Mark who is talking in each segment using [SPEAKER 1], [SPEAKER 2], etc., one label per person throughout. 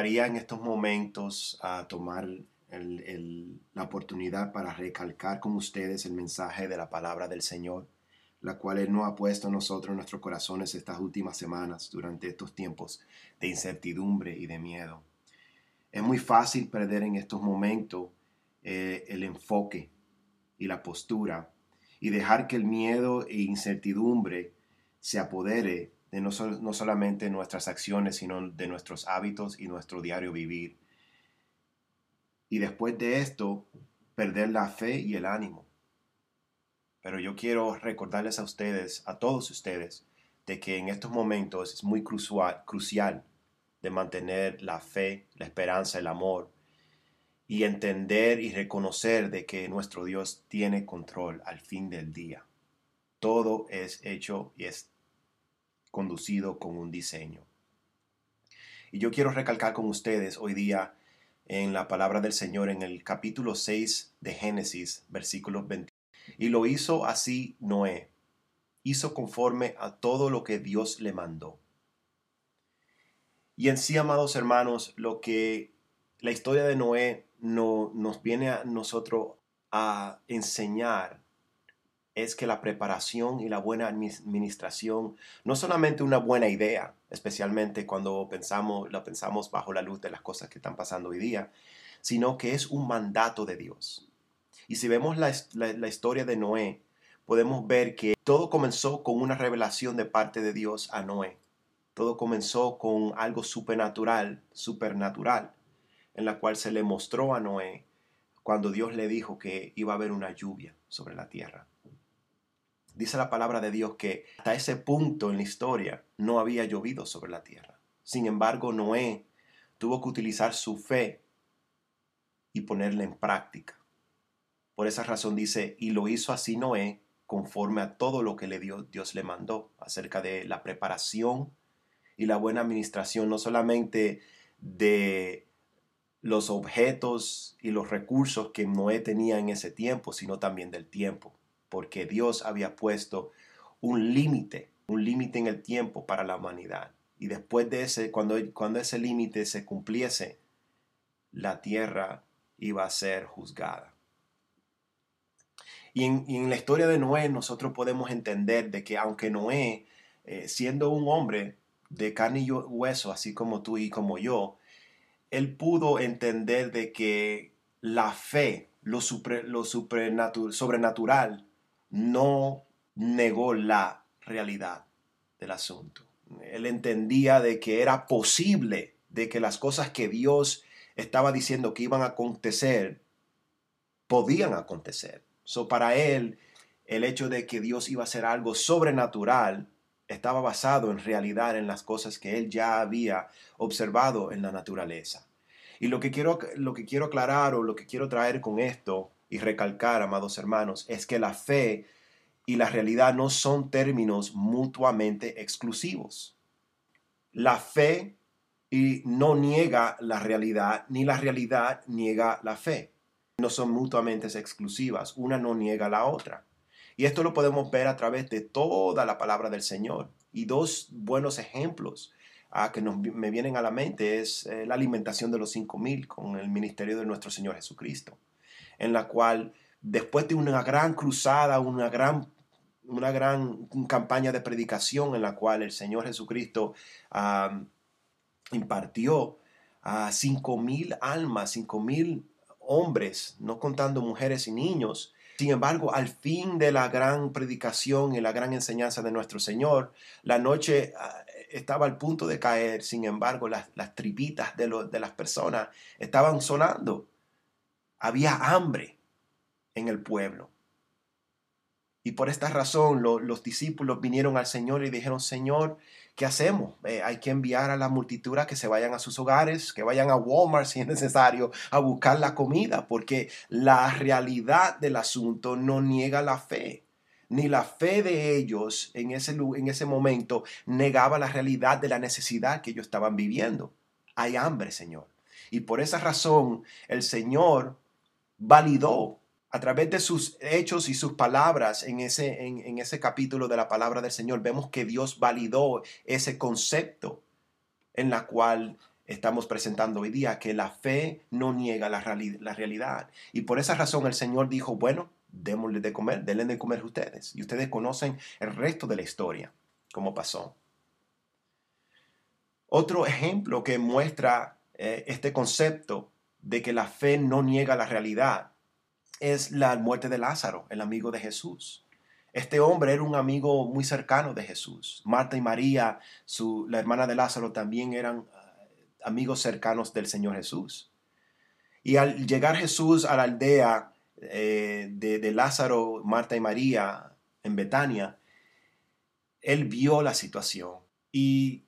[SPEAKER 1] gustaría en estos momentos ah, tomar la oportunidad para recalcar con ustedes el mensaje de la palabra del Señor, la cual Él nos ha puesto nosotros en nuestros corazones estas últimas semanas, durante estos tiempos de incertidumbre y de miedo. Es muy fácil perder en estos momentos eh, el enfoque y la postura y dejar que el miedo e incertidumbre se apodere de no, no solamente nuestras acciones, sino de nuestros hábitos y nuestro diario vivir y después de esto perder la fe y el ánimo. Pero yo quiero recordarles a ustedes, a todos ustedes, de que en estos momentos es muy crucial, crucial de mantener la fe, la esperanza, el amor y entender y reconocer de que nuestro Dios tiene control al fin del día. Todo es hecho y es conducido con un diseño. Y yo quiero recalcar con ustedes hoy día en la palabra del Señor en el capítulo 6 de Génesis, versículos 20. Y lo hizo así Noé. Hizo conforme a todo lo que Dios le mandó. Y en sí, amados hermanos, lo que la historia de Noé no, nos viene a nosotros a enseñar es que la preparación y la buena administración no solamente una buena idea, especialmente cuando pensamos, lo pensamos bajo la luz de las cosas que están pasando hoy día, sino que es un mandato de Dios. Y si vemos la, la historia de Noé, podemos ver que todo comenzó con una revelación de parte de Dios a Noé. Todo comenzó con algo supernatural, supernatural, en la cual se le mostró a Noé cuando Dios le dijo que iba a haber una lluvia sobre la tierra. Dice la palabra de Dios que hasta ese punto en la historia no había llovido sobre la tierra. Sin embargo, Noé tuvo que utilizar su fe y ponerla en práctica. Por esa razón dice, y lo hizo así Noé conforme a todo lo que le dio, Dios le mandó acerca de la preparación y la buena administración, no solamente de los objetos y los recursos que Noé tenía en ese tiempo, sino también del tiempo porque Dios había puesto un límite, un límite en el tiempo para la humanidad. Y después de ese, cuando, cuando ese límite se cumpliese, la tierra iba a ser juzgada. Y en, la historia de Noé nosotros podemos entender de que aunque Noé, eh, siendo un hombre de carne y hueso, así como tú y como yo, él pudo entender de que la fe, lo, lo sobrenatural, no negó la realidad del asunto. Él entendía de que era posible de que las cosas que Dios estaba diciendo que iban a acontecer podían acontecer. So para él el hecho de que Dios iba a hacer algo sobrenatural estaba basado en realidad en las cosas que él ya había observado en la naturaleza. Y lo que quiero, lo que quiero aclarar o lo que quiero traer con esto y recalcar, amados hermanos, es que la fe y la realidad no son términos mutuamente exclusivos. La fe y no niega la realidad, ni la realidad niega la fe. No son mutuamente exclusivas, una no niega la otra. Y esto lo podemos ver a través de toda la palabra del Señor. Y dos buenos ejemplos ah, que me vienen a la mente es eh, la alimentación de los cinco mil con el ministerio de nuestro Señor Jesucristo en la cual después de una gran cruzada, una gran, una gran campaña de predicación en la cual el Señor Jesucristo impartió a cinco mil almas, cinco mil hombres, no contando mujeres y niños. Sin embargo, al fin de la gran predicación y la gran enseñanza de nuestro Señor, la noche ah, estaba al punto de caer. Sin embargo, las, las tripitas de, de las personas estaban sonando había hambre en el pueblo. Y por esta razón los discípulos vinieron al Señor y dijeron, Señor, ¿qué hacemos? Eh, hay que enviar a la multitud a que se vayan a sus hogares, que vayan a Walmart si es necesario, a buscar la comida, porque la realidad del asunto no niega la fe. Ni la fe de ellos en ese, en ese momento negaba la realidad de la necesidad que ellos estaban viviendo. Hay hambre, Señor. Y por esa razón el Señor validó a través de sus hechos y sus palabras en ese, en, ese capítulo de la palabra del Señor, vemos que Dios validó ese concepto en la cual estamos presentando hoy día, que la fe no niega la, la realidad. Y por esa razón el Señor dijo, bueno, démosle de comer, denle de comer ustedes. Y ustedes conocen el resto de la historia, cómo pasó. Otro ejemplo que muestra eh, este concepto de que la fe no niega la realidad es la muerte de Lázaro, el amigo de Jesús. Este hombre era un amigo muy cercano de Jesús. Marta y María, su, la hermana de Lázaro, también eran eh, amigos cercanos del Señor Jesús. Y al llegar Jesús a la aldea eh, de, de Lázaro, Marta y María en Betania, él vio la situación y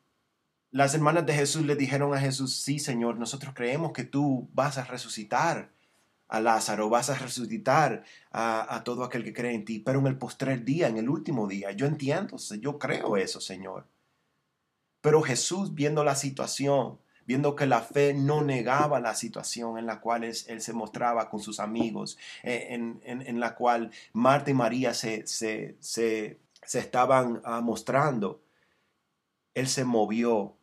[SPEAKER 1] las hermanas de Jesús le dijeron a Jesús, sí Señor, nosotros creemos que tú vas a resucitar a Lázaro, vas a resucitar a, todo aquel que cree en ti, pero en el postrer día, en el último día. Yo entiendo, yo creo eso, Señor. Pero Jesús, viendo la situación, viendo que la fe no negaba la situación en la cual él, se mostraba con sus amigos, eh, en, la cual Marta y María se, se, se, estaban ah, mostrando, él se movió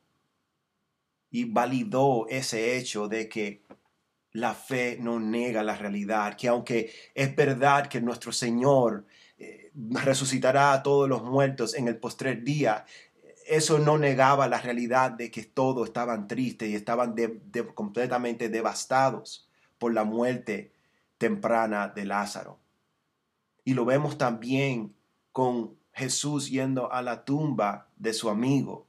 [SPEAKER 1] y validó ese hecho de que la fe no nega la realidad, que aunque es verdad que nuestro Señor eh, resucitará a todos los muertos en el postrer día, eso no negaba la realidad de que todos estaban tristes y estaban completamente devastados por la muerte temprana de Lázaro. Y lo vemos también con Jesús yendo a la tumba de su amigo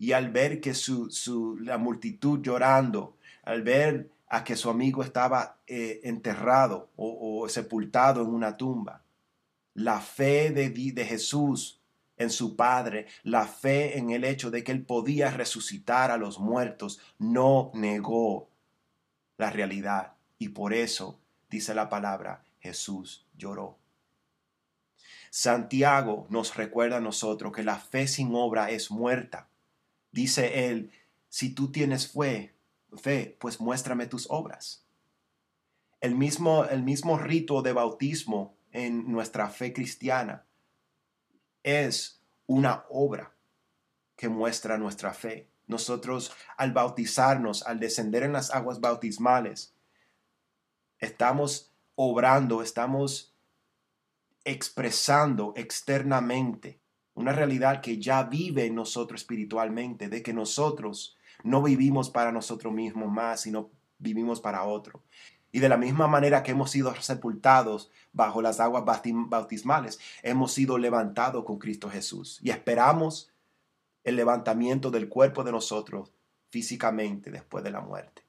[SPEAKER 1] y al ver que su, la multitud llorando, al ver a que su amigo estaba eh, enterrado o, sepultado en una tumba. La fe de, de Jesús en su Padre, la fe en el hecho de que Él podía resucitar a los muertos, no negó la realidad. Y por eso, dice la palabra, Jesús lloró. Santiago nos recuerda a nosotros que la fe sin obra es muerta. Dice él, si tú tienes fe, fe, pues muéstrame tus obras. El mismo, el mismo rito de bautismo en nuestra fe cristiana es una obra que muestra nuestra fe. Nosotros al bautizarnos, al descender en las aguas bautismales, estamos obrando, estamos expresando externamente una realidad que ya vive en nosotros espiritualmente, de que nosotros no vivimos para nosotros mismos más, sino vivimos para otro. Y de la misma manera que hemos sido sepultados bajo las aguas bautismales, hemos sido levantados con Cristo Jesús. Y esperamos el levantamiento del cuerpo de nosotros físicamente después de la muerte.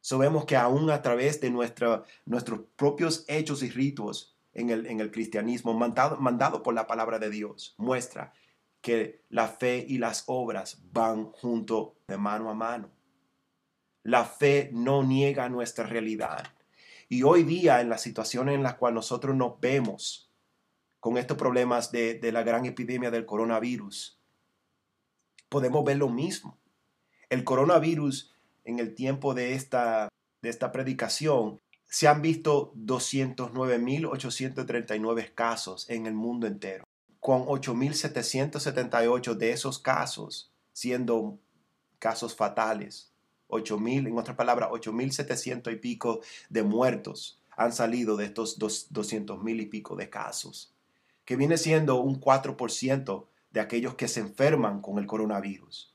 [SPEAKER 1] Sabemos que aún a través de nuestros propios hechos y ritos en el, en el cristianismo, mandado, mandado por la palabra de Dios, muestra que la fe y las obras van junto de mano a mano. La fe no niega nuestra realidad. Y hoy día, en la situación en la cual nosotros nos vemos con estos problemas de, de la gran epidemia del coronavirus, podemos ver lo mismo. El coronavirus, en el tiempo de esta, de esta predicación, se han visto 209.839 casos en el mundo entero con 8.778 de esos casos siendo casos fatales. 8.000, en otras palabras, 8.700 y pico de muertos han salido de estos 200.000 y pico de casos, que viene siendo un 4% de aquellos que se enferman con el coronavirus.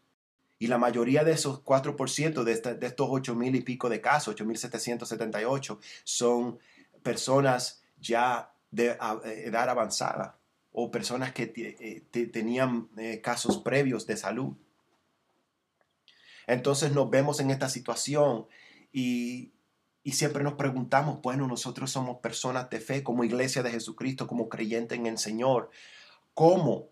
[SPEAKER 1] Y la mayoría de esos 4% de, de estos 8.000 y pico de casos, 8.778, son personas ya de edad avanzada, o personas que eh, tenían eh, casos previos de salud. Entonces nos vemos en esta situación y, y, siempre nos preguntamos, bueno, nosotros somos personas de fe como iglesia de Jesucristo, como creyente en el Señor. ¿Cómo?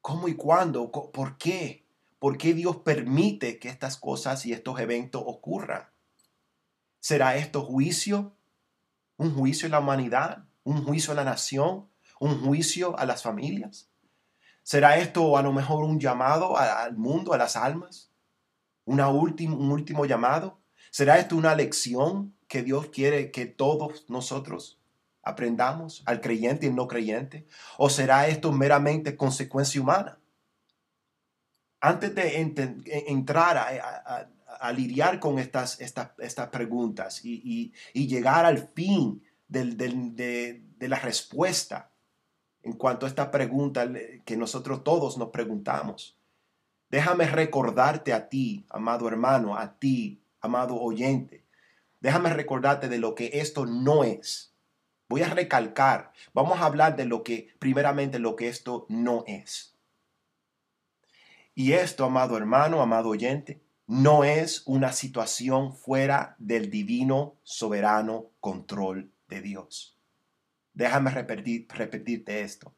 [SPEAKER 1] ¿Cómo y cuándo? ¿Por qué? ¿Por qué Dios permite que estas cosas y estos eventos ocurran? ¿Será esto juicio? ¿Un juicio en la humanidad? ¿Un juicio en la nación? un juicio a las familias? ¿Será esto a lo mejor un llamado al mundo, a las almas? ¿Una un último llamado? ¿Será esto una lección que Dios quiere que todos nosotros aprendamos, al creyente y el no creyente? ¿O será esto meramente consecuencia humana? Antes de entrar a, lidiar con estas, estas, preguntas y, llegar al fin de, de la respuesta en cuanto a esta pregunta que nosotros todos nos preguntamos, déjame recordarte a ti, amado hermano, a ti, amado oyente, déjame recordarte de lo que esto no es. Voy a recalcar, vamos a hablar de lo que, primeramente, lo que esto no es. Y esto, amado hermano, amado oyente, no es una situación fuera del divino, soberano control de Dios. Déjame repetir, repetirte esto.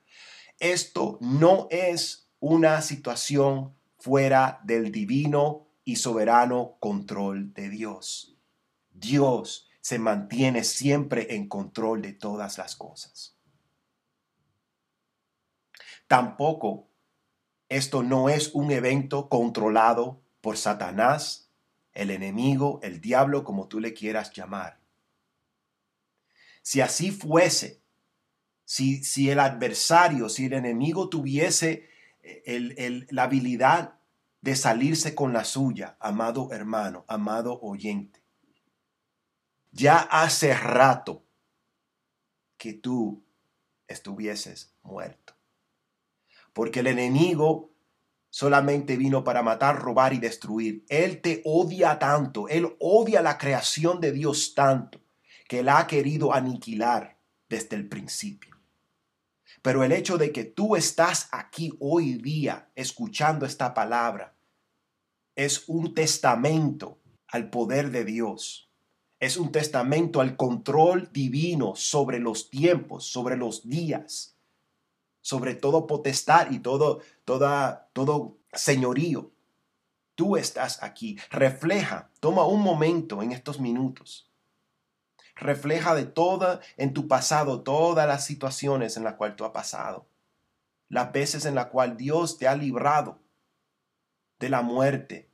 [SPEAKER 1] Esto no es una situación fuera del divino y soberano control de Dios. Dios se mantiene siempre en control de todas las cosas. Tampoco esto no es un evento controlado por Satanás, el enemigo, el diablo, como tú le quieras llamar. Si así fuese, si, si el adversario, si el enemigo tuviese eh, la habilidad de salirse con la suya, amado hermano, amado oyente, ya hace rato que tú estuvieses muerto. Porque el enemigo solamente vino para matar, robar y destruir. Él te odia tanto, él odia la creación de Dios tanto, que él ha querido aniquilar desde el principio. Pero el hecho de que tú estás aquí hoy día escuchando esta palabra es un testamento al poder de Dios es un testamento al control divino sobre los tiempos, sobre los días, sobre todo potestad y todo, toda, todo señorío. Tú estás aquí. Refleja, toma un momento en estos minutos. Refleja de toda en tu pasado todas las situaciones en las cuales tú has pasado. Las veces en las cuales Dios te ha librado de la muerte,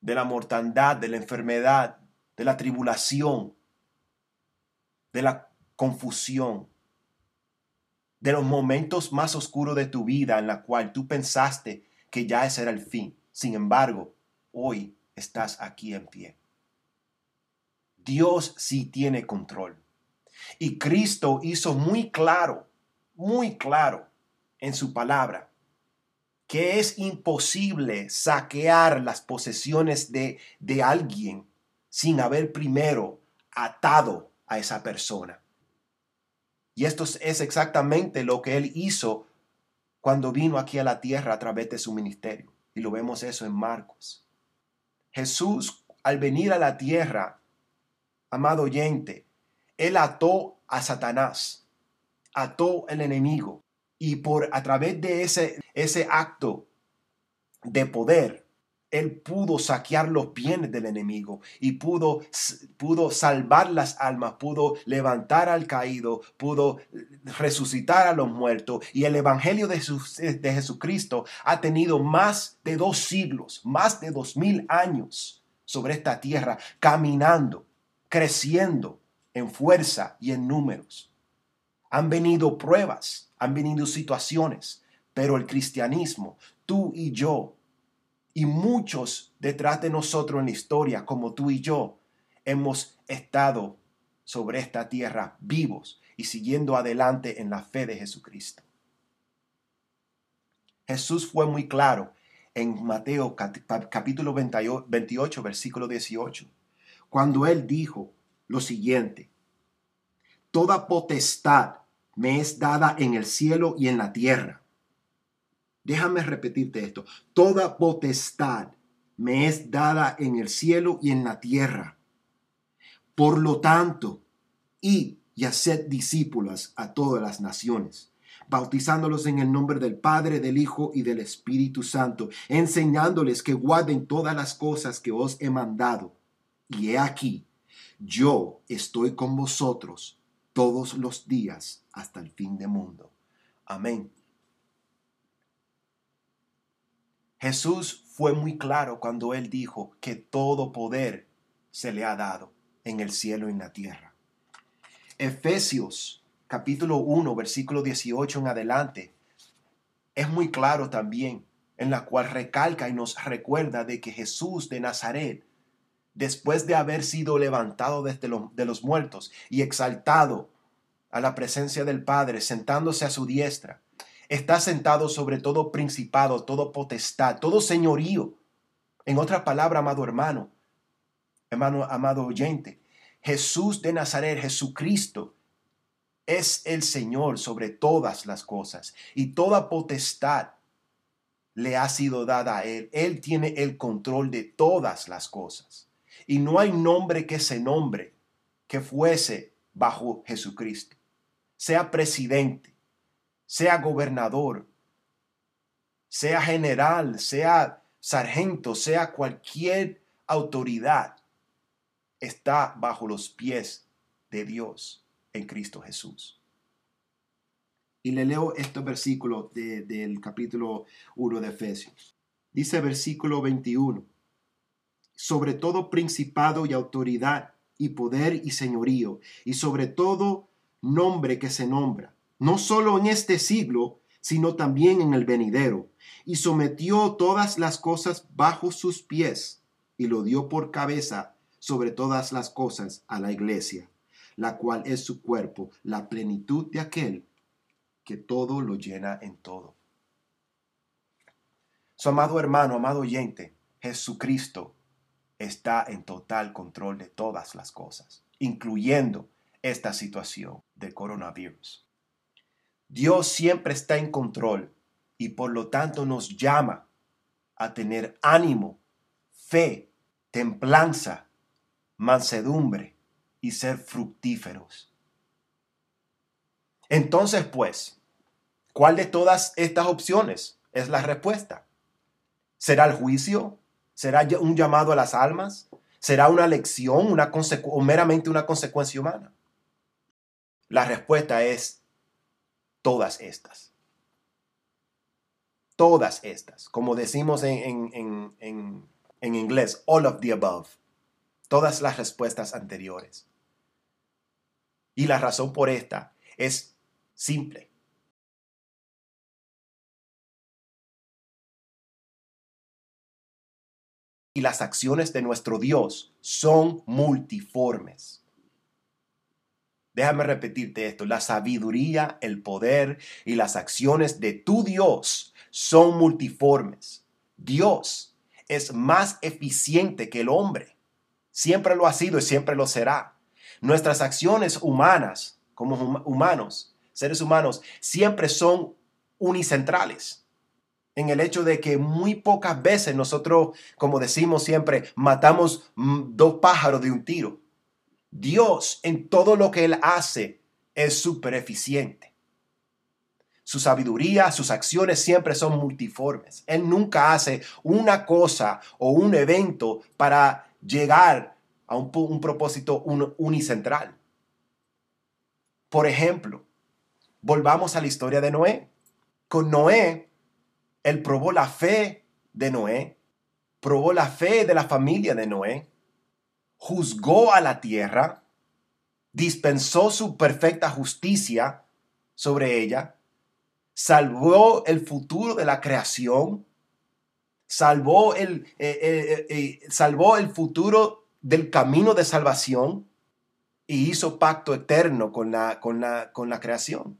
[SPEAKER 1] de la mortandad, de la enfermedad, de la tribulación, de la confusión, de los momentos más oscuros de tu vida en la cual tú pensaste que ya ese era el fin. Sin embargo, hoy estás aquí en pie. Dios sí tiene control. Y Cristo hizo muy claro, muy claro en su palabra que es imposible saquear las posesiones de, de alguien sin haber primero atado a esa persona. Y esto es exactamente lo que él hizo cuando vino aquí a la tierra a través de su ministerio. Y lo vemos eso en Marcos. Jesús, al venir a la tierra, amado oyente, él ató a Satanás, ató el enemigo. Y por a través de ese, ese acto de poder, él pudo saquear los bienes del enemigo y pudo, pudo salvar las almas, pudo levantar al caído, pudo resucitar a los muertos. Y el Evangelio de, de Jesucristo ha tenido más de dos siglos, más de dos mil años sobre esta tierra, caminando, creciendo en fuerza y en números. Han venido pruebas, han venido situaciones, pero el cristianismo, tú y yo, y muchos detrás de nosotros en la historia, como tú y yo, hemos estado sobre esta tierra vivos y siguiendo adelante en la fe de Jesucristo. Jesús fue muy claro en Mateo capítulo 28, versículo 18, cuando él dijo lo siguiente, Toda potestad me es dada en el cielo y en la tierra. Déjame repetirte esto. Toda potestad me es dada en el cielo y en la tierra. Por lo tanto, y y haced discípulas a todas las naciones, bautizándolos en el nombre del Padre, del Hijo y del Espíritu Santo, enseñándoles que guarden todas las cosas que os he mandado. Y he aquí, yo estoy con vosotros todos los días hasta el fin del mundo. Amén. Jesús fue muy claro cuando él dijo que todo poder se le ha dado. en el cielo y en la tierra. Efesios capítulo 1, versículo 18 en adelante, es muy claro también, en la cual recalca y nos recuerda de que Jesús de Nazaret, después de haber sido levantado desde de los muertos y exaltado a la presencia del Padre, sentándose a su diestra, está sentado sobre todo principado, todo potestad, todo señorío. En otra palabra, amado hermano, hermano, amado oyente, Jesús de Nazaret, Jesucristo, es el Señor sobre todas las cosas y toda potestad le ha sido dada a Él. Él tiene el control de todas las cosas. Y no hay nombre que se nombre que fuese bajo Jesucristo. Sea presidente, sea gobernador, sea general, sea sargento, sea cualquier autoridad, está bajo los pies de Dios en Cristo Jesús. Y le leo este versículo del capítulo 1 de Efesios. Dice versículo 21, sobre todo principado y autoridad y poder y señorío, y sobre todo nombre que se nombra, no solo en este siglo, sino también en el venidero, y sometió todas las cosas bajo sus pies, y lo dio por cabeza sobre todas las cosas a la iglesia la cual es su cuerpo, la plenitud de aquel que todo lo llena en todo. Su amado hermano, amado oyente, Jesucristo está en total control de todas las cosas, incluyendo esta situación de coronavirus. Dios siempre está en control y por lo tanto nos llama a tener ánimo, fe, templanza, mansedumbre, y ser fructíferos. Entonces, pues, ¿cuál de todas estas opciones es la respuesta? ¿Será el juicio? ¿Será un llamado a las almas? ¿Será una lección una o meramente una consecuencia humana? La respuesta es todas estas. Todas estas. Como decimos en, en inglés, all of the above. Todas las respuestas anteriores. Y la razón por esta es simple. Y las acciones de nuestro Dios son multiformes. Déjame repetirte esto. La sabiduría, el poder y las acciones de tu Dios son multiformes. Dios es más eficiente que el hombre. Siempre lo ha sido y siempre lo será. Nuestras acciones humanas, como humanos, seres humanos, siempre son unicentrales. En el hecho de que muy pocas veces nosotros, como decimos siempre, matamos mm, dos pájaros de un tiro. Dios en todo lo que Él hace es súper eficiente. Su sabiduría, sus acciones siempre son multiformes. Él nunca hace una cosa o un evento para llegar a un, propósito unicentral. Por ejemplo, volvamos a la historia de Noé. Con Noé, él probó la fe de Noé, probó la fe de la familia de Noé, juzgó a la tierra, dispensó su perfecta justicia sobre ella, salvó el futuro de la creación, salvó el, eh, eh, eh, salvó el futuro del camino de salvación y hizo pacto eterno con la, con la, con la creación.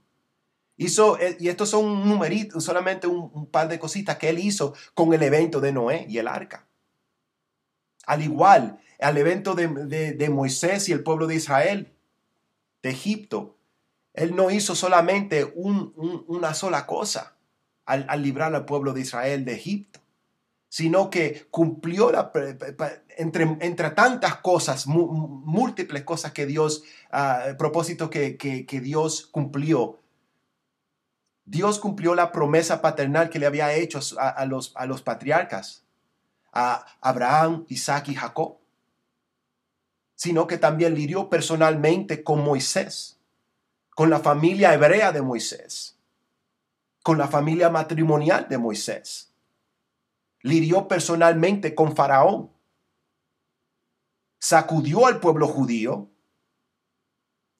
[SPEAKER 1] Hizo, y estos son un numerito, solamente un, par de cositas que él hizo con el evento de Noé y el arca. Al igual, al evento de, Moisés y el pueblo de Israel, de Egipto, él no hizo solamente una sola cosa al, al librar al pueblo de Israel de Egipto sino que cumplió entre, entre tantas cosas, múltiples cosas que Dios, uh, propósito que, que, Dios cumplió. Dios cumplió la promesa paternal que le había hecho a, los, a los patriarcas, a Abraham, Isaac y Jacob, sino que también lidió personalmente con Moisés, con la familia hebrea de Moisés, con la familia matrimonial de Moisés lidió personalmente con Faraón. sacudió al pueblo judío.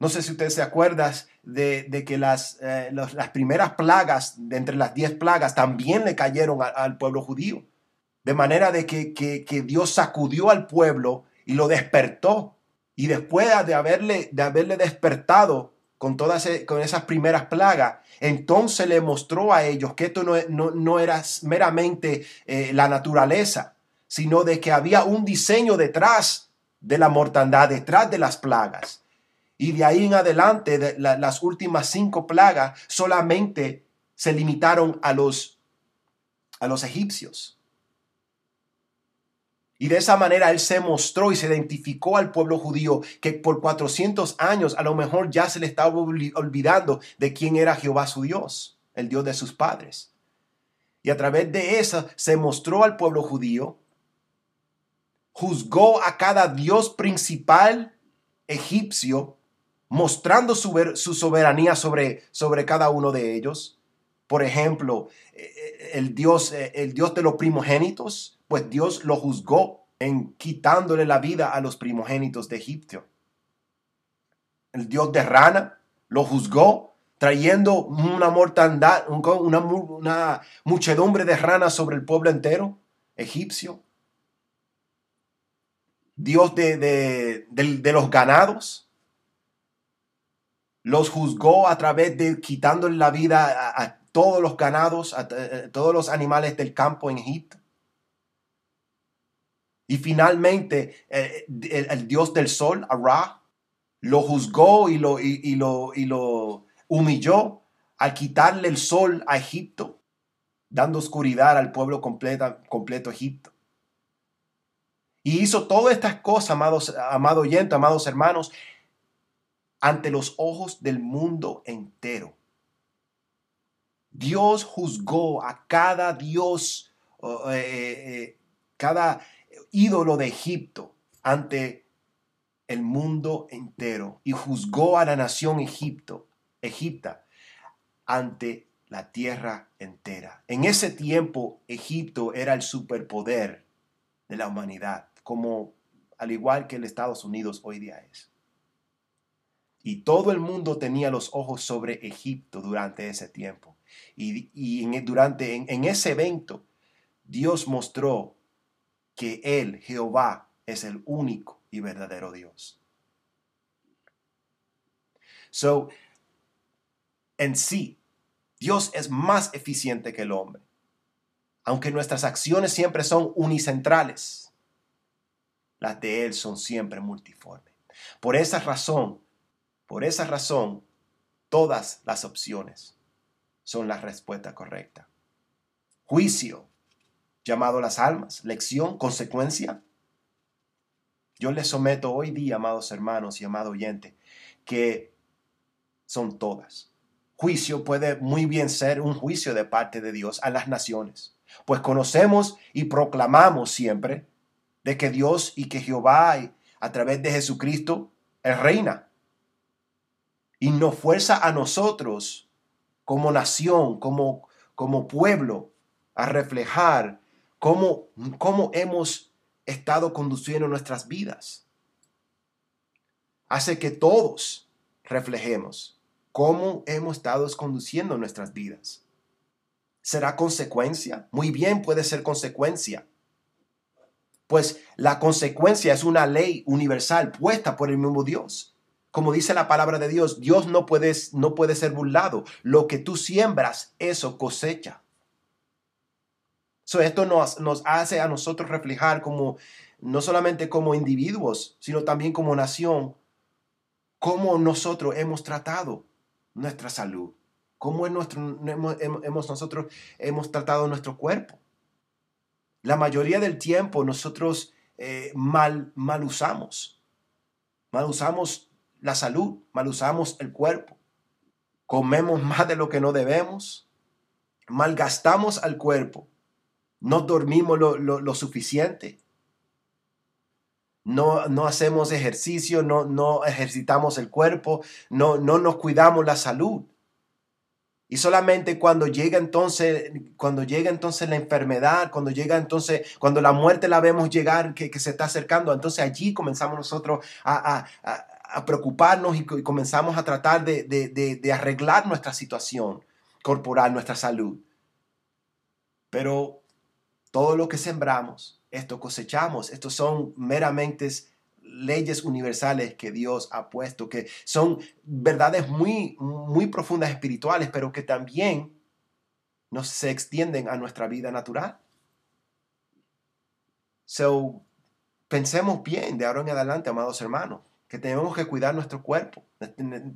[SPEAKER 1] No sé si ustedes se acuerdan de, que las, eh, las, primeras plagas, de entre las diez plagas, también le cayeron al pueblo judío. De manera de que, que, Dios sacudió al pueblo y lo despertó. Y después de haberle, de haberle despertado con todas con esas primeras plagas, entonces le mostró a ellos que esto no, no, era meramente eh, la naturaleza, sino de que había un diseño detrás de la mortandad, detrás de las plagas. Y de ahí en adelante, de las últimas cinco plagas solamente se limitaron a los, a los egipcios. Y de esa manera él se mostró y se identificó al pueblo judío que por 400 años a lo mejor ya se le estaba olvidando de quién era Jehová su Dios, el Dios de sus padres. Y a través de eso se mostró al pueblo judío, juzgó a cada dios principal egipcio, mostrando su, soberanía sobre, sobre cada uno de ellos. Por ejemplo, eh, eh, el Dios, eh, el Dios de los primogénitos, pues Dios lo juzgó en quitándole la vida a los primogénitos de Egipto. El Dios de Rana lo juzgó trayendo una mortandad, una, una muchedumbre de ranas sobre el pueblo entero egipcio. Dios de, los ganados, los juzgó a través de quitándole la vida a, todos los ganados, a, todos los animales del campo en Egipto. Y finalmente eh, el, dios del sol, Ra, lo juzgó y lo, y, lo, y lo humilló al quitarle el sol a Egipto, dando oscuridad al pueblo completo, completo Egipto. Y hizo todas estas cosas, amados, amado oyente, amados hermanos, ante los ojos del mundo entero. Dios juzgó a cada Dios, eh, eh, cada ídolo de Egipto ante el mundo entero y juzgó a la nación Egipto, Egipta ante la tierra entera. En ese tiempo Egipto era el superpoder de la humanidad, como al igual que el Estados Unidos hoy día es. Y todo el mundo tenía los ojos sobre Egipto durante ese tiempo. Y, en, durante en ese evento, Dios mostró que Él, Jehová, es el único y verdadero Dios. So, en sí, Dios es más eficiente que el hombre. Aunque nuestras acciones siempre son unicentrales, las de Él son siempre multiformes. Por esa razón, por esa razón, todas las opciones son la respuesta correcta. Juicio, llamado las almas, lección, consecuencia. Yo les someto hoy día, amados hermanos y amado oyente, que son todas. Juicio puede muy bien ser un juicio de parte de Dios a las naciones, pues conocemos y proclamamos siempre de que Dios y que Jehová a través de Jesucristo es reina y nos fuerza a nosotros como nación, como, como pueblo, a reflejar cómo, cómo hemos estado conduciendo nuestras vidas. Hace que todos reflejemos cómo hemos estado conduciendo nuestras vidas. ¿Será consecuencia? Muy bien puede ser consecuencia. Pues la consecuencia es una ley universal puesta por el mismo Dios. Como dice la palabra de Dios, Dios no puede, no puede ser burlado. Lo que tú siembras, eso cosecha esto nos, nos hace a nosotros reflejar como, no solamente como individuos, sino también como nación, cómo nosotros hemos tratado nuestra salud, cómo nuestro, hemos, nosotros hemos tratado nuestro cuerpo. La mayoría del tiempo nosotros eh, mal, mal usamos, mal usamos la salud, mal usamos el cuerpo, comemos más de lo que no debemos, malgastamos al cuerpo no dormimos lo, suficiente, no, no, hacemos ejercicio, no, no ejercitamos el cuerpo, no, no nos cuidamos la salud. Y solamente cuando llega entonces, cuando llega entonces la enfermedad, cuando llega entonces, cuando la muerte la vemos llegar, que, se está acercando, entonces allí comenzamos nosotros a, preocuparnos y, comenzamos a tratar de, de arreglar nuestra situación corporal, nuestra salud. Pero todo lo que sembramos, esto cosechamos. Estos son meramente leyes universales que Dios ha puesto, que son verdades muy, muy profundas espirituales, pero que también nos se extienden a nuestra vida natural. So, pensemos bien de ahora en adelante, amados hermanos, que tenemos que cuidar nuestro cuerpo,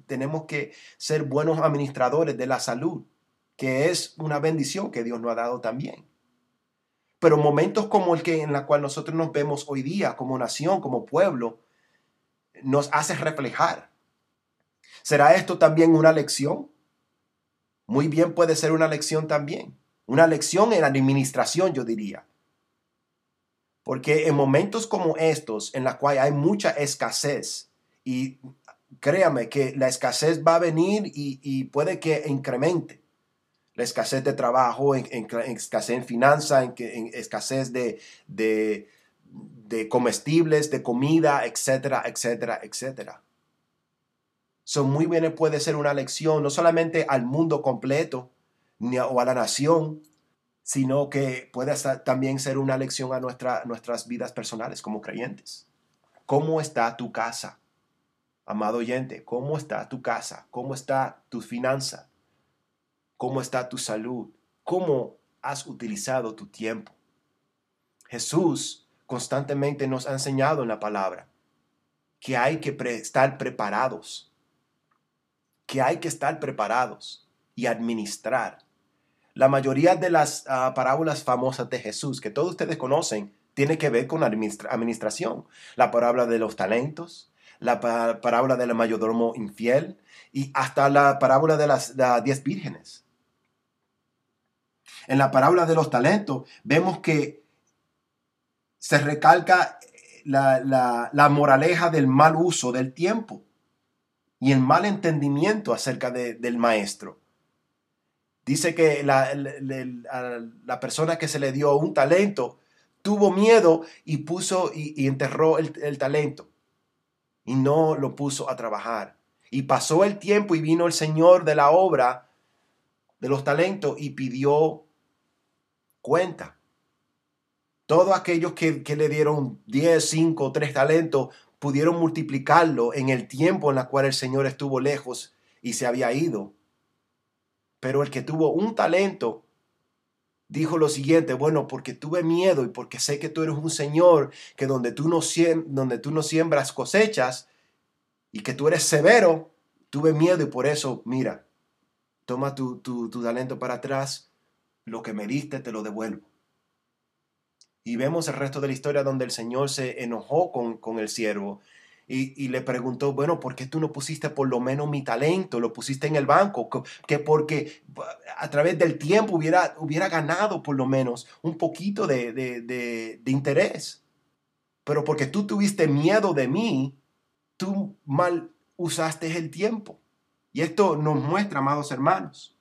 [SPEAKER 1] tenemos que ser buenos administradores de la salud, que es una bendición que Dios nos ha dado también. Pero momentos como el que en la cual nosotros nos vemos hoy día como nación, como pueblo, nos hace reflejar. ¿Será esto también una lección? Muy bien puede ser una lección también. Una lección en administración, yo diría. Porque en momentos como estos, en la cual hay mucha escasez, y créame que la escasez va a venir y, y puede que incremente, la escasez de trabajo, en, escasez en finanzas, en, escasez de, comestibles, de comida, etcétera, etcétera, etcétera. Son muy bien puede ser una lección no solamente al mundo completo ni o a la nación, sino que puede también ser una lección a nuestra, nuestras vidas personales como creyentes. ¿Cómo está tu casa? Amado oyente, ¿cómo está tu casa? ¿Cómo está tu finanza? ¿Cómo está tu salud? ¿Cómo has utilizado tu tiempo? Jesús constantemente nos ha enseñado en la palabra que hay que estar preparados, que hay que estar preparados y administrar. La mayoría de las ah, parábolas famosas de Jesús que todos ustedes conocen tiene que ver con administración. La parábola de los talentos, la parábola del mayordomo infiel y hasta la parábola de las diez vírgenes en la parábola de los talentos, vemos que se recalca la, moraleja del mal uso del tiempo y el mal entendimiento acerca del maestro. Dice que la, persona que se le dio un talento tuvo miedo y puso y, enterró el, el talento y no lo puso a trabajar. Y pasó el tiempo y vino el Señor de la obra de los talentos y pidió cuenta. Todos aquellos que, le dieron 10, 5, 3 talentos pudieron multiplicarlo en el tiempo en el cual el Señor estuvo lejos y se había ido. Pero el que tuvo un talento dijo lo siguiente, bueno, porque tuve miedo y porque sé que tú eres un Señor, que donde tú no, donde tú no siembras cosechas y que tú eres severo, tuve miedo y por eso, mira, toma tu, tu, tu talento para atrás lo que me diste te lo devuelvo. Y vemos el resto de la historia donde el Señor se enojó con, el siervo y, le preguntó, bueno, ¿por qué tú no pusiste por lo menos mi talento? Lo pusiste en el banco, que porque a través del tiempo hubiera, hubiera ganado por lo menos un poquito de, de interés. Pero porque tú tuviste miedo de mí, tú mal usaste el tiempo. Y esto nos muestra, amados hermanos,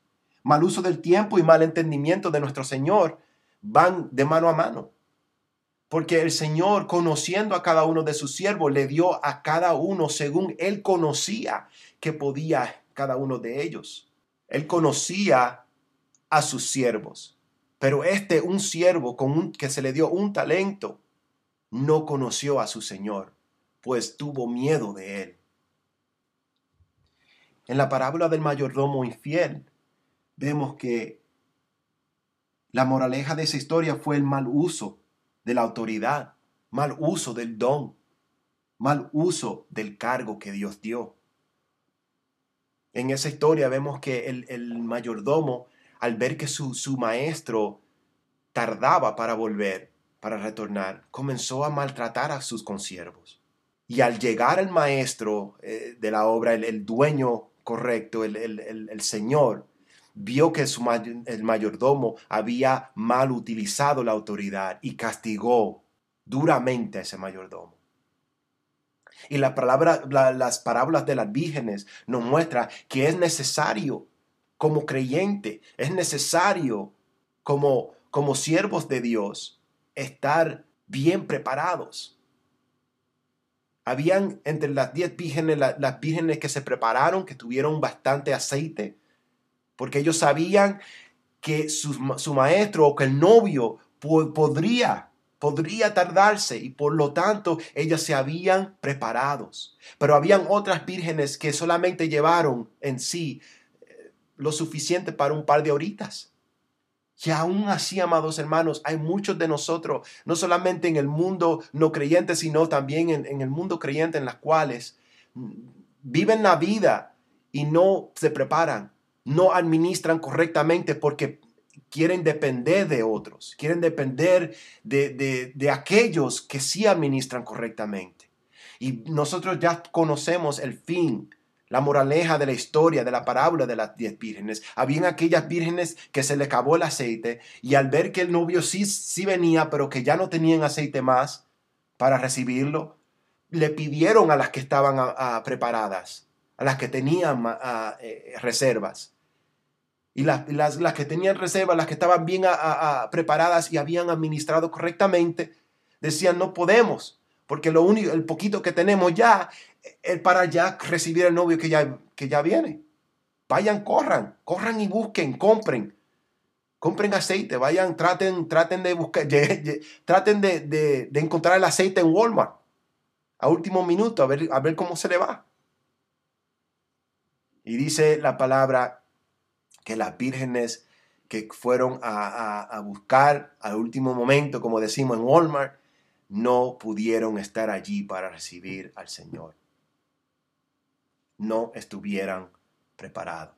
[SPEAKER 1] mal uso del tiempo y mal entendimiento de nuestro Señor van de mano a mano. Porque el Señor, conociendo a cada uno de sus siervos, le dio a cada uno según Él conocía que podía cada uno de ellos. Él conocía a sus siervos. Pero este, un siervo con que se le dio un talento, no conoció a su Señor, pues tuvo miedo de él. En la parábola del mayordomo infiel, vemos que la moraleja de esa historia fue el mal uso de la autoridad, mal uso del don, mal uso del cargo que Dios dio. En esa historia vemos que el, mayordomo, al ver que su, maestro tardaba para volver, para retornar, comenzó a maltratar a sus consiervos. Y al llegar el maestro eh, de la obra, el, dueño correcto, el, el Señor, vio que el mayordomo había mal utilizado la autoridad y castigó duramente a ese mayordomo. Y las parábolas de las vírgenes nos muestra que es necesario como creyente, es necesario como, como siervos de Dios estar bien preparados. Habían entre las diez vírgenes, las vírgenes que se prepararon, que tuvieron bastante aceite, porque ellos sabían que su, su maestro o que el novio podría podría tardarse y por lo tanto ellas se habían preparados. Pero habían otras vírgenes que solamente llevaron en sí eh, lo suficiente para un par de horitas. Y aún así, amados hermanos, hay muchos de nosotros, no solamente en el mundo no creyente, sino también en, en el mundo creyente, en las cuales mm, viven la vida y no se preparan, no administran correctamente porque quieren depender de otros, quieren depender de, aquellos que sí administran correctamente. Y nosotros ya conocemos el fin, la moraleja de la historia, de la parábola de las diez vírgenes. Habían aquellas vírgenes que se le acabó el aceite y al ver que el novio sí, sí venía, pero que ya no tenían aceite más para recibirlo, le pidieron a las que estaban preparadas, a las que tenían eh, reservas, y las, las, que tenían reserva, las que estaban bien preparadas y habían administrado correctamente, decían, no podemos, porque lo único, el poquito que tenemos ya es para ya recibir el novio que ya, que ya viene. Vayan, corran, corran y busquen, compren. Compren aceite, vayan, traten, traten de buscar, traten de, de, encontrar el aceite en Walmart a último minuto, a ver, a ver cómo se le va. Y dice la palabra que las vírgenes que fueron a, buscar al último momento, como decimos en Walmart, no pudieron estar allí para recibir al Señor. No estuvieran preparados.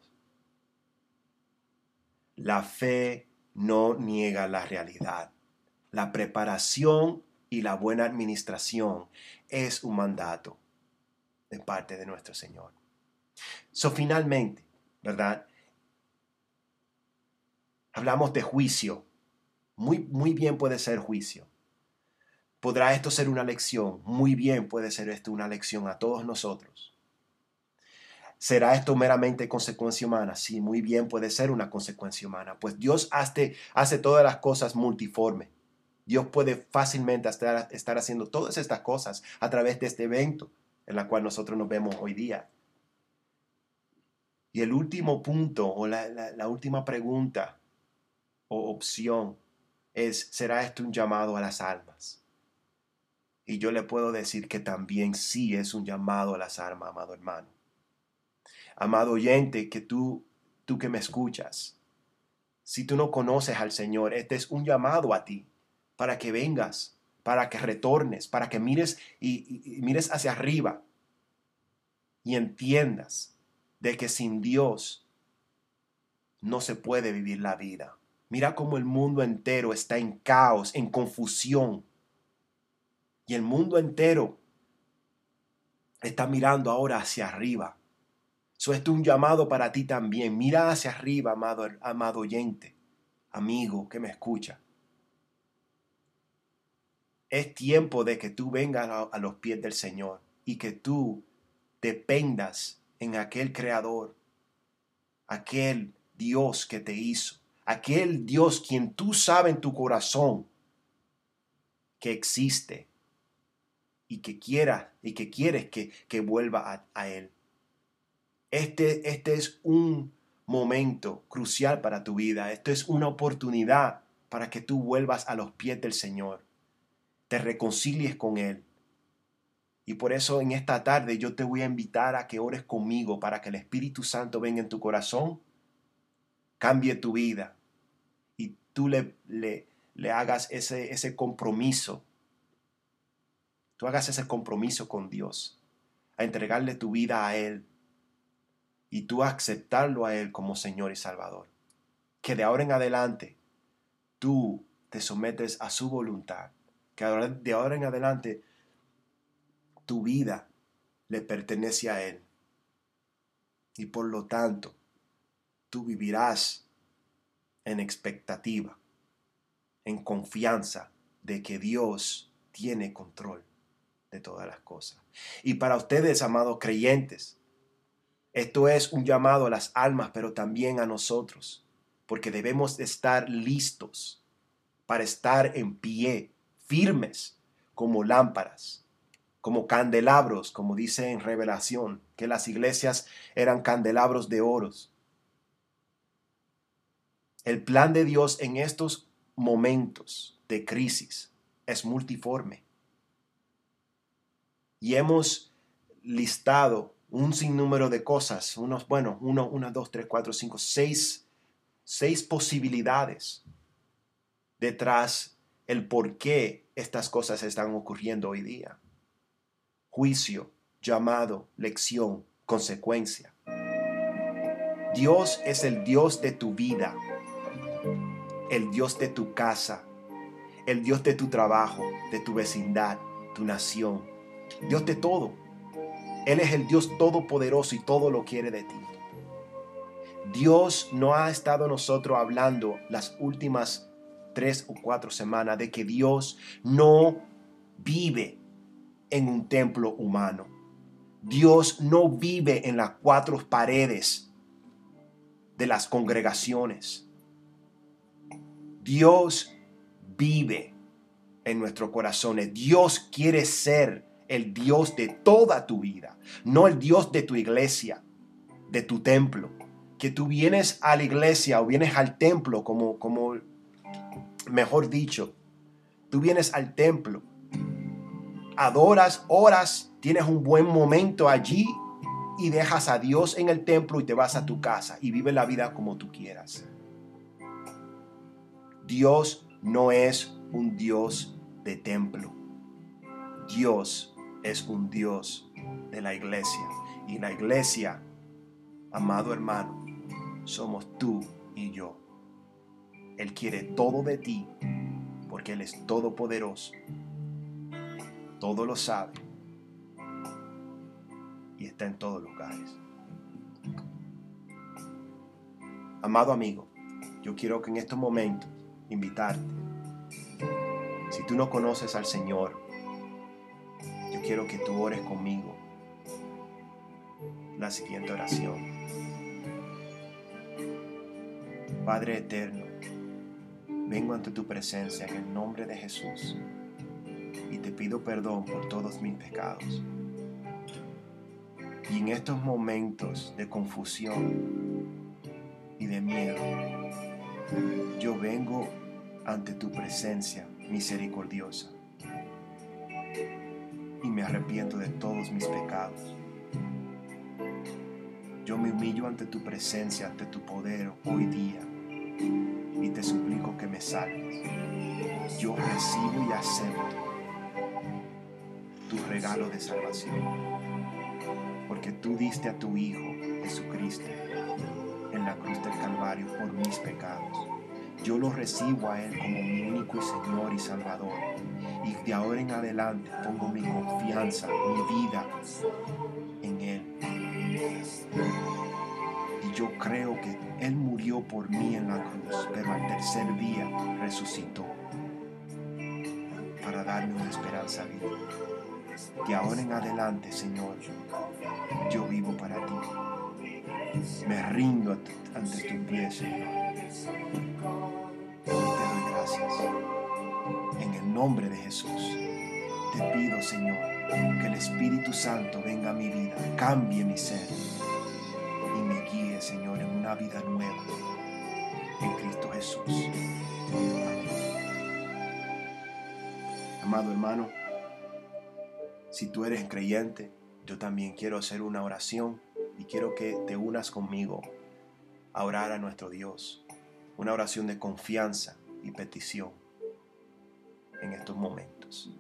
[SPEAKER 1] La fe no niega la realidad. La preparación y la buena administración es un mandato de parte de nuestro Señor. So, finalmente, ¿verdad? Hablamos de juicio. Muy, muy bien puede ser juicio. ¿Podrá esto ser una lección? Muy bien puede ser esto una lección a todos nosotros. ¿Será esto meramente consecuencia humana? Sí, muy bien puede ser una consecuencia humana. Pues Dios hace, hace todas las cosas multiforme. Dios puede fácilmente estar, estar, haciendo todas estas cosas a través de este evento en la cual nosotros nos vemos hoy día. Y el último punto o la, la última pregunta o opción es, ¿será esto un llamado a las almas? Y yo le puedo decir que también sí es un llamado a las almas, amado hermano. Amado oyente, que tú, tú que me escuchas, si tú no conoces al Señor, este es un llamado a ti para que vengas, para que retornes, para que mires y, y mires hacia arriba y entiendas de que sin Dios no se puede vivir la vida. Mira cómo el mundo entero está en caos, en confusión. Y el mundo entero está mirando ahora hacia arriba. Eso es un llamado para ti también. Mira hacia arriba, amado, oyente, amigo que me escucha. Es tiempo de que tú vengas a, a los pies del Señor y que tú dependas en aquel Creador, aquel Dios que te hizo aquel Dios quien tú sabes en tu corazón que existe y que quiera y que quieres que, que vuelva a, Él. Este, este es un momento crucial para tu vida. Esto es una oportunidad para que tú vuelvas a los pies del Señor, te reconcilies con Él. Y por eso en esta tarde yo te voy a invitar a que ores conmigo para que el Espíritu Santo venga en tu corazón, cambie tu vida tú le, le, hagas ese, ese compromiso. Tú hagas ese compromiso con Dios, a entregarle tu vida a Él y tú aceptarlo a Él como Señor y Salvador. Que de ahora en adelante tú te sometes a su voluntad. Que de ahora en adelante tu vida le pertenece a Él. Y por lo tanto, tú vivirás en expectativa, en confianza de que Dios tiene control de todas las cosas. Y para ustedes, amados creyentes, Esto es un llamado a las almas, pero también a nosotros, porque debemos estar listos para estar en pie, firmes, como lámparas, como candelabros, como dice en Revelación, que las iglesias eran candelabros de oros. El plan de Dios en estos momentos de crisis es multiforme. Y hemos listado un sinnúmero de cosas, unos, bueno, uno, una, dos, tres, cuatro, cinco, seis, seis posibilidades detrás el por qué estas cosas están ocurriendo hoy día. Juicio, llamado, lección, consecuencia. Dios es el Dios de tu vida, el Dios de tu casa, el Dios de tu trabajo, de tu vecindad, tu nación, Dios de todo. Él es el Dios todopoderoso y todo lo quiere de ti. Dios no ha estado nosotros hablando las últimas tres o cuatro semanas de que Dios no vive en un templo humano. Dios no vive en las cuatro paredes de las congregaciones. Dios vive en nuestros corazones. Dios quiere ser el Dios de toda tu vida, no el Dios de tu iglesia, de tu templo. Que tú vienes a la iglesia o vienes al templo, como, mejor dicho, tú vienes al templo, adoras, oras, tienes un buen momento allí y dejas a Dios en el templo y te vas a tu casa y vive la vida como tú quieras. Dios no es un Dios de templo. Dios es un Dios de la iglesia. Y la iglesia, amado hermano, somos tú y yo. Él quiere todo de ti porque Él es todopoderoso. Todo lo sabe. Y está en todos lugares. Amado amigo, yo quiero que en estos momentos invitarte. Si tú no conoces al Señor, yo quiero que tú ores conmigo la siguiente oración. Padre eterno, vengo ante tu presencia en el nombre de Jesús y te pido perdón por todos mis pecados. Y en estos momentos de confusión y de miedo, yo vengo ante tu presencia misericordiosa y me arrepiento de todos mis pecados. Yo me humillo ante tu presencia, ante tu poder hoy día y te suplico que me salves. Yo recibo y acepto tu regalo de salvación, porque tú diste a tu Hijo Jesucristo la cruz del Calvario por mis pecados. Yo lo recibo a Él como mi único Señor y Salvador y de ahora en adelante pongo mi confianza, mi vida en Él. Y yo creo que Él murió por mí en la cruz, pero al tercer día resucitó para darme una esperanza viva. De ahora en adelante, Señor, yo vivo para ti. Me rindo ante tus pies, Señor. Te doy gracias en el nombre de Jesús. Te pido, Señor, que el Espíritu Santo venga a mi vida, cambie mi ser y me guíe, Señor, en una vida nueva en Cristo Jesús. Amado hermano, si tú eres creyente, yo también quiero hacer una oración y quiero que te unas conmigo a orar a nuestro Dios. Una oración de confianza y petición en estos momentos.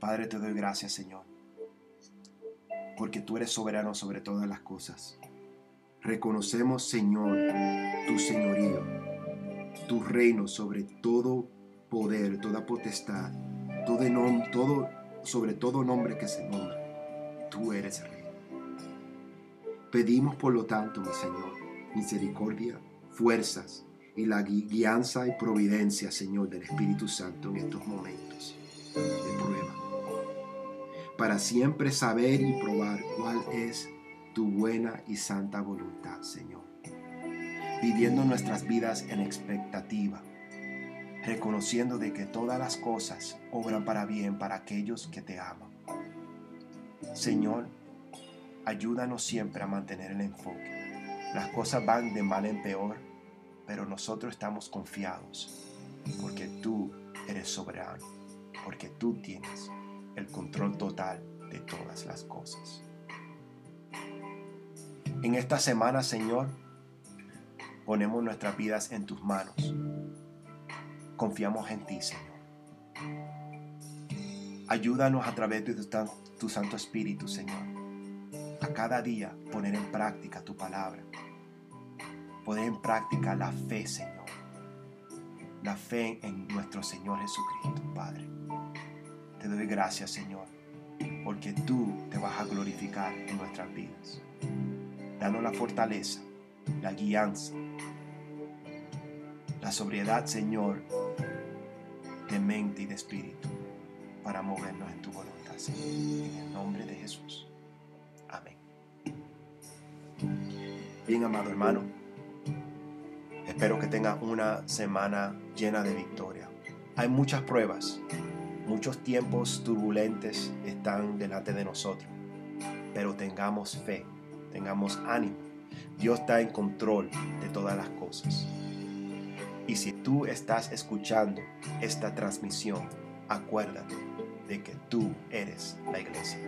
[SPEAKER 1] Padre, te doy gracias, Señor, porque tú eres soberano sobre todas las cosas. Reconocemos, Señor, tu señorío, tu reino sobre todo poder, toda potestad, todo, sobre todo nombre que se nombra. Tú eres rey. Pedimos, por lo tanto, mi Señor, misericordia, fuerzas, y la guianza y providencia, Señor, del Espíritu Santo en estos momentos de prueba. Para siempre saber y probar cuál es tu buena y santa voluntad, Señor. Viviendo nuestras vidas en expectativa, reconociendo de que todas las cosas obran para bien para aquellos que te aman. Señor, ayúdanos siempre a mantener el enfoque. Las cosas van de mal en peor, pero nosotros estamos confiados porque tú eres soberano, porque tú tienes el control total de todas las cosas. En esta semana, Señor, ponemos nuestras vidas en tus manos. Confiamos en ti, Señor. Ayúdanos a través de tu, Santo Espíritu, Señor, cada día poner en práctica tu palabra. Poner en práctica la fe, Señor. La fe en nuestro Señor Jesucristo, Padre. Te doy gracias, Señor, porque tú te vas a glorificar en nuestras vidas. Danos la fortaleza, la guianza, la sobriedad, Señor, de mente y de espíritu para movernos en tu voluntad, Señor. En el nombre de Jesús. Bien, amado hermano, espero que tenga una semana llena de victoria. Hay muchas pruebas, muchos tiempos turbulentes están delante de nosotros, pero tengamos fe, tengamos ánimo. Dios está en control de todas las cosas. Y si tú estás escuchando esta transmisión, acuérdate de que tú eres la iglesia.